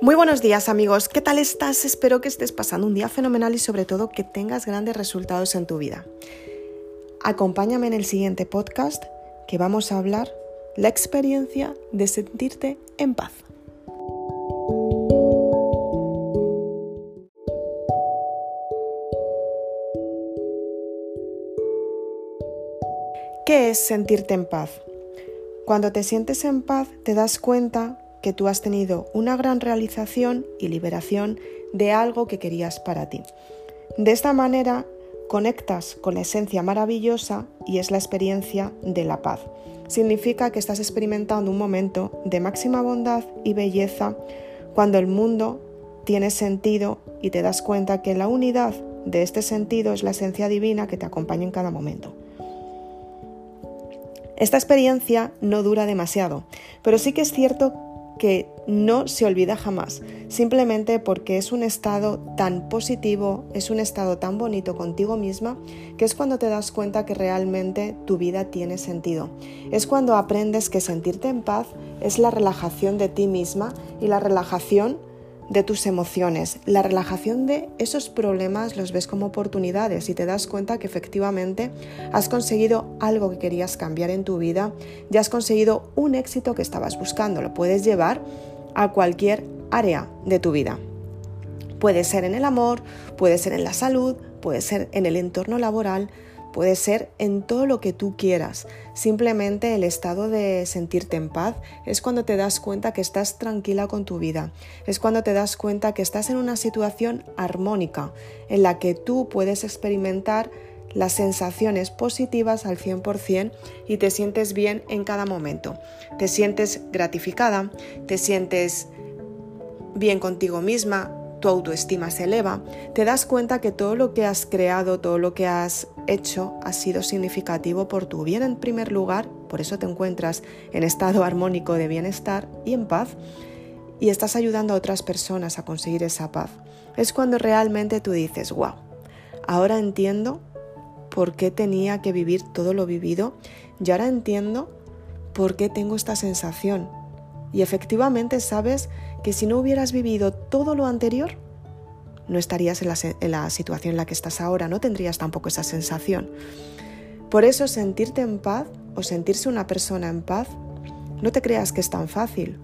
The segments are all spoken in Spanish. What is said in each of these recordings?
Muy buenos días amigos, ¿qué tal estás? Espero que estés pasando un día fenomenal y sobre todo que tengas grandes resultados en tu vida. Acompáñame en el siguiente podcast que vamos a hablar la experiencia de sentirte en paz. ¿Qué es sentirte en paz? Cuando te sientes en paz te das cuenta que tú has tenido una gran realización y liberación de algo que querías para ti. De esta manera conectas con la esencia maravillosa y es la experiencia de la paz. Significa que estás experimentando un momento de máxima bondad y belleza cuando el mundo tiene sentido y te das cuenta que la unidad de este sentido es la esencia divina que te acompaña en cada momento. Esta experiencia no dura demasiado, pero sí que es cierto que no se olvida jamás, simplemente porque es un estado tan positivo, es un estado tan bonito contigo misma, que es cuando te das cuenta que realmente tu vida tiene sentido. Es cuando aprendes que sentirte en paz es la relajación de ti misma y la relajación de tus emociones. La relajación de esos problemas los ves como oportunidades y te das cuenta que efectivamente has conseguido algo que querías cambiar en tu vida, ya has conseguido un éxito que estabas buscando. Lo puedes llevar a cualquier área de tu vida. Puede ser en el amor, puede ser en la salud, puede ser en el entorno laboral, Puede ser en todo lo que tú quieras. Simplemente el estado de sentirte en paz es cuando te das cuenta que estás tranquila con tu vida. Es cuando te das cuenta que estás en una situación armónica en la que tú puedes experimentar las sensaciones positivas al 100% y te sientes bien en cada momento. Te sientes gratificada, te sientes bien contigo misma, tu autoestima se eleva, te das cuenta que todo lo que has creado, todo lo que has hecho ha sido significativo por tu bien en primer lugar, por eso te encuentras en estado armónico de bienestar y en paz, y estás ayudando a otras personas a conseguir esa paz. Es cuando realmente tú dices, wow, ahora entiendo por qué tenía que vivir todo lo vivido y ahora entiendo por qué tengo esta sensación. Y efectivamente sabes que si no hubieras vivido todo lo anterior, no estarías en la, situación en la que estás ahora, no tendrías tampoco esa sensación. Por eso sentirte en paz o sentirse una persona en paz, no te creas que es tan fácil.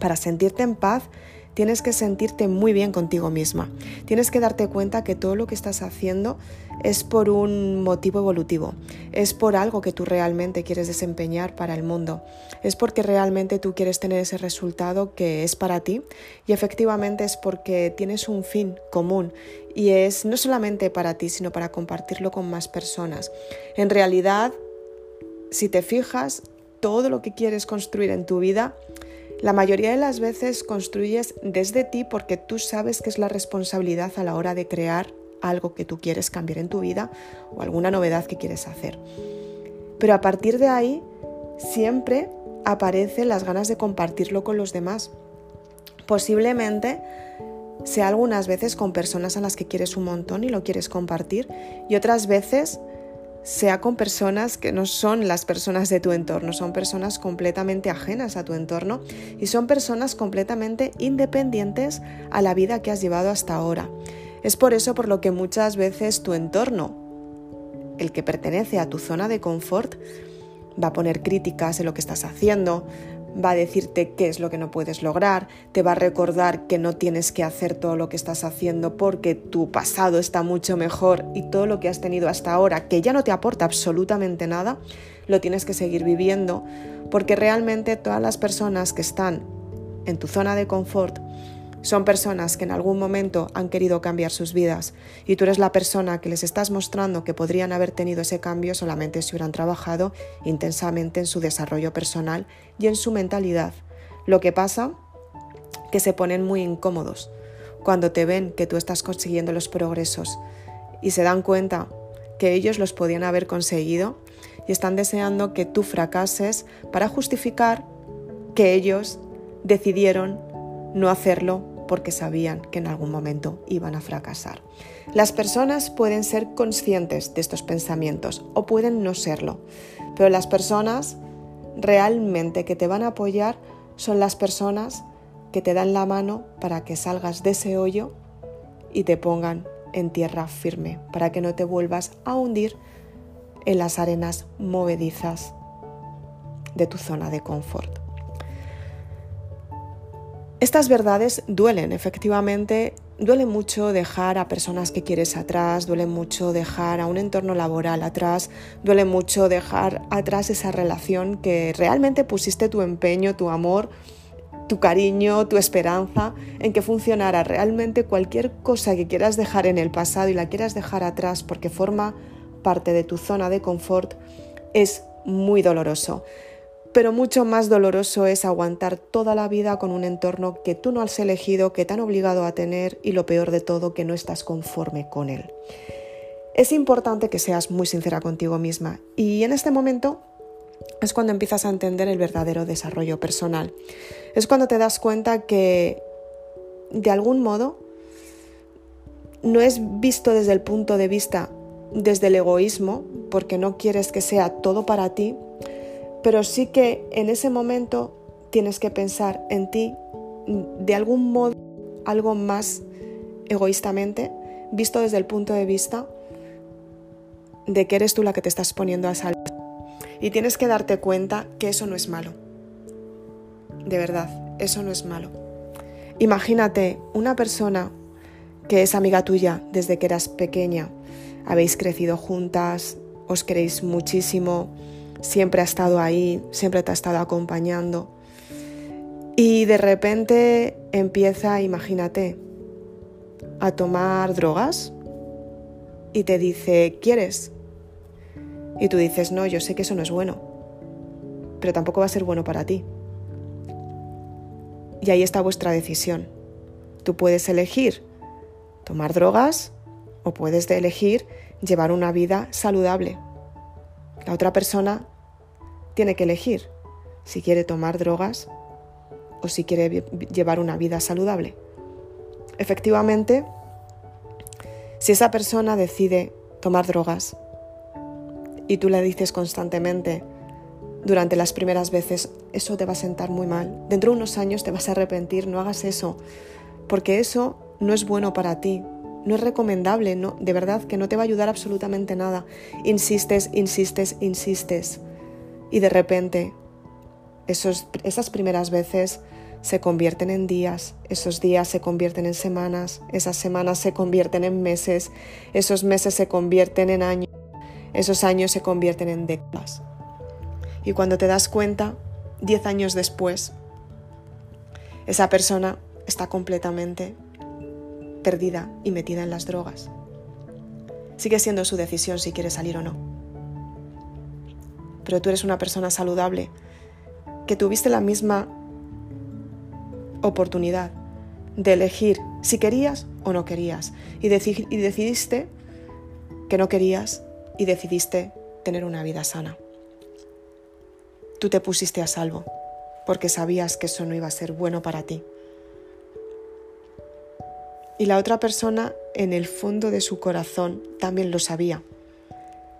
Para sentirte en paz Tienes que sentirte muy bien contigo misma. Tienes que darte cuenta que todo lo que estás haciendo es por un motivo evolutivo. Es por algo que tú realmente quieres desempeñar para el mundo. Es porque realmente tú quieres tener ese resultado que es para ti y efectivamente es porque tienes un fin común y es no solamente para ti, sino para compartirlo con más personas. En realidad, si te fijas, todo lo que quieres construir en tu vida la mayoría de las veces construyes desde ti porque tú sabes que es la responsabilidad a la hora de crear algo que tú quieres cambiar en tu vida o alguna novedad que quieres hacer. Pero a partir de ahí siempre aparecen las ganas de compartirlo con los demás. Posiblemente sea algunas veces con personas a las que quieres un montón y lo quieres compartir y otras veces sea con personas que no son las personas de tu entorno, son personas completamente ajenas a tu entorno y son personas completamente independientes a la vida que has llevado hasta ahora. Es por eso por lo que muchas veces tu entorno, el que pertenece a tu zona de confort, va a poner críticas en lo que estás haciendo, va a decirte qué es lo que no puedes lograr, te va a recordar que no tienes que hacer todo lo que estás haciendo porque tu pasado está mucho mejor y todo lo que has tenido hasta ahora, que ya no te aporta absolutamente nada, lo tienes que seguir viviendo porque realmente todas las personas que están en tu zona de confort son personas que en algún momento han querido cambiar sus vidas y tú eres la persona que les estás mostrando que podrían haber tenido ese cambio solamente si hubieran trabajado intensamente en su desarrollo personal y en su mentalidad. Lo que pasa que se ponen muy incómodos cuando te ven que tú estás consiguiendo los progresos y se dan cuenta que ellos los podían haber conseguido y están deseando que tú fracases para justificar que ellos decidieron no hacerlo porque sabían que en algún momento iban a fracasar. Las personas pueden ser conscientes de estos pensamientos o pueden no serlo, pero las personas realmente que te van a apoyar son las personas que te dan la mano para que salgas de ese hoyo y te pongan en tierra firme, para que no te vuelvas a hundir en las arenas movedizas de tu zona de confort. Estas verdades duelen, efectivamente, duele mucho dejar a personas que quieres atrás, duele mucho dejar a un entorno laboral atrás, duele mucho dejar atrás esa relación que realmente pusiste tu empeño, tu amor, tu cariño, tu esperanza en que funcionara. Realmente cualquier cosa que quieras dejar en el pasado y la quieras dejar atrás porque forma parte de tu zona de confort es muy doloroso pero mucho más doloroso es aguantar toda la vida con un entorno que tú no has elegido, que te han obligado a tener y lo peor de todo, que no estás conforme con él. Es importante que seas muy sincera contigo misma y en este momento es cuando empiezas a entender el verdadero desarrollo personal. Es cuando te das cuenta que de algún modo no es visto desde el punto de vista desde el egoísmo, porque no quieres que sea todo para ti, pero sí que en ese momento tienes que pensar en ti de algún modo algo más egoístamente, visto desde el punto de vista de que eres tú la que te estás poniendo a salvo. Y tienes que darte cuenta que eso no es malo. De verdad, eso no es malo. Imagínate una persona que es amiga tuya desde que eras pequeña, habéis crecido juntas, os queréis muchísimo, siempre ha estado ahí, siempre te ha estado acompañando. Y de repente empieza, imagínate, a tomar drogas y te dice, ¿quieres? Y tú dices, no, yo sé que eso no es bueno, pero tampoco va a ser bueno para ti. Y ahí está vuestra decisión. Tú puedes elegir tomar drogas o puedes elegir llevar una vida saludable. La otra persona tiene que elegir si quiere tomar drogas o si quiere llevar una vida saludable. Efectivamente, si esa persona decide tomar drogas y tú le dices constantemente durante las primeras veces, eso te va a sentar muy mal, dentro de unos años te vas a arrepentir, no hagas eso, porque eso no es bueno para ti, no es recomendable, no, de verdad que no te va a ayudar absolutamente nada. Insistes, insistes, insistes y de repente esos, esas primeras veces se convierten en días, esos días se convierten en semanas, esas semanas se convierten en meses, esos meses se convierten en años, esos años se convierten en décadas. Y cuando te das cuenta, diez años después, esa persona está completamente perdida y metida en las drogas. Sigue siendo su decisión si quiere salir o no pero tú eres una persona saludable, que tuviste la misma oportunidad de elegir si querías o no querías y, y decidiste que no querías y decidiste tener una vida sana. Tú te pusiste a salvo porque sabías que eso no iba a ser bueno para ti. Y la otra persona en el fondo de su corazón también lo sabía,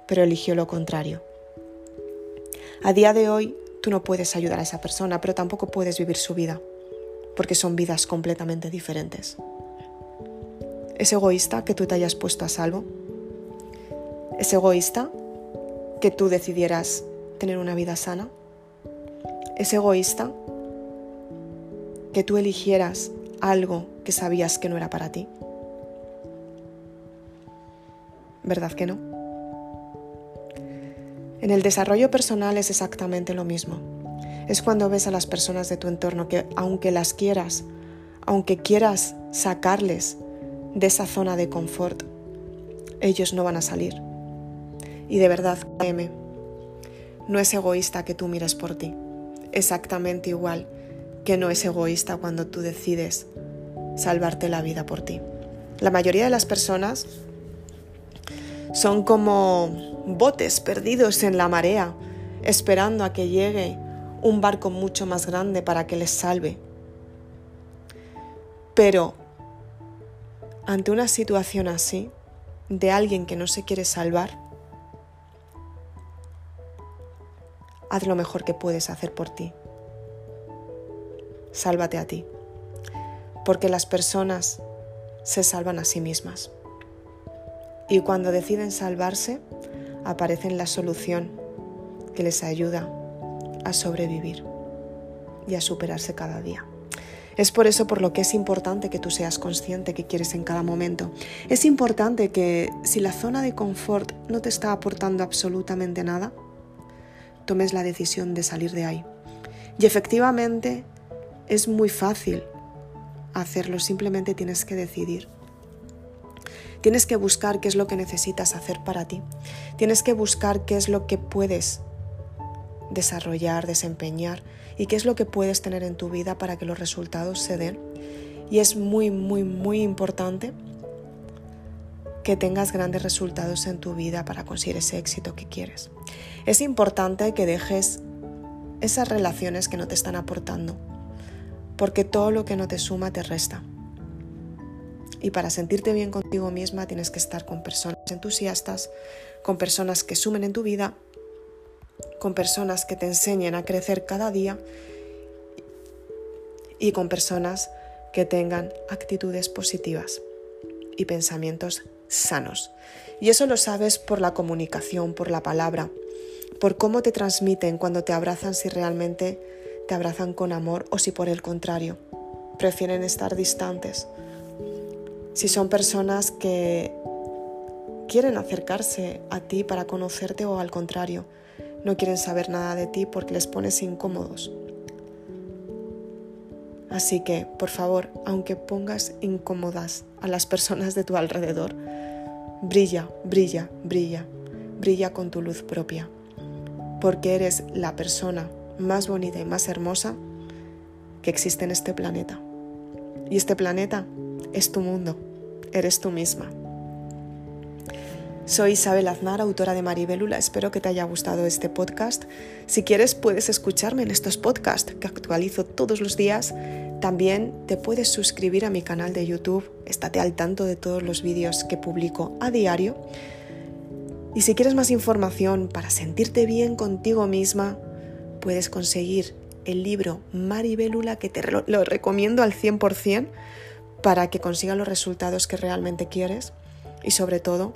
pero eligió lo contrario. A día de hoy tú no puedes ayudar a esa persona, pero tampoco puedes vivir su vida, porque son vidas completamente diferentes. ¿Es egoísta que tú te hayas puesto a salvo? ¿Es egoísta que tú decidieras tener una vida sana? ¿Es egoísta que tú eligieras algo que sabías que no era para ti? ¿Verdad que no? En el desarrollo personal es exactamente lo mismo. Es cuando ves a las personas de tu entorno que aunque las quieras, aunque quieras sacarles de esa zona de confort, ellos no van a salir. Y de verdad, créeme, no es egoísta que tú mires por ti. Exactamente igual que no es egoísta cuando tú decides salvarte la vida por ti. La mayoría de las personas son como botes perdidos en la marea, esperando a que llegue un barco mucho más grande para que les salve. Pero ante una situación así, de alguien que no se quiere salvar, haz lo mejor que puedes hacer por ti. Sálvate a ti. Porque las personas se salvan a sí mismas. Y cuando deciden salvarse, aparece la solución que les ayuda a sobrevivir y a superarse cada día. Es por eso por lo que es importante que tú seas consciente que quieres en cada momento. Es importante que si la zona de confort no te está aportando absolutamente nada, tomes la decisión de salir de ahí. Y efectivamente es muy fácil hacerlo, simplemente tienes que decidir. Tienes que buscar qué es lo que necesitas hacer para ti. Tienes que buscar qué es lo que puedes desarrollar, desempeñar y qué es lo que puedes tener en tu vida para que los resultados se den. Y es muy, muy, muy importante que tengas grandes resultados en tu vida para conseguir ese éxito que quieres. Es importante que dejes esas relaciones que no te están aportando, porque todo lo que no te suma te resta. Y para sentirte bien contigo misma tienes que estar con personas entusiastas, con personas que sumen en tu vida, con personas que te enseñen a crecer cada día y con personas que tengan actitudes positivas y pensamientos sanos. Y eso lo sabes por la comunicación, por la palabra, por cómo te transmiten cuando te abrazan si realmente te abrazan con amor o si por el contrario prefieren estar distantes si son personas que quieren acercarse a ti para conocerte o al contrario, no quieren saber nada de ti porque les pones incómodos. Así que, por favor, aunque pongas incómodas a las personas de tu alrededor, brilla, brilla, brilla, brilla con tu luz propia, porque eres la persona más bonita y más hermosa que existe en este planeta. Y este planeta es tu mundo, eres tú misma. Soy Isabel Aznar, autora de Maribelula. Espero que te haya gustado este podcast. Si quieres, puedes escucharme en estos podcasts que actualizo todos los días. También te puedes suscribir a mi canal de YouTube. Estate al tanto de todos los vídeos que publico a diario. Y si quieres más información para sentirte bien contigo misma, puedes conseguir el libro Maribelula, que te lo recomiendo al 100% para que consigas los resultados que realmente quieres y sobre todo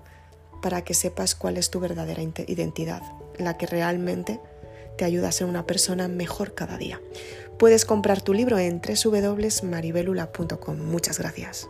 para que sepas cuál es tu verdadera identidad, la que realmente te ayuda a ser una persona mejor cada día. Puedes comprar tu libro en www.maribelula.com. Muchas gracias.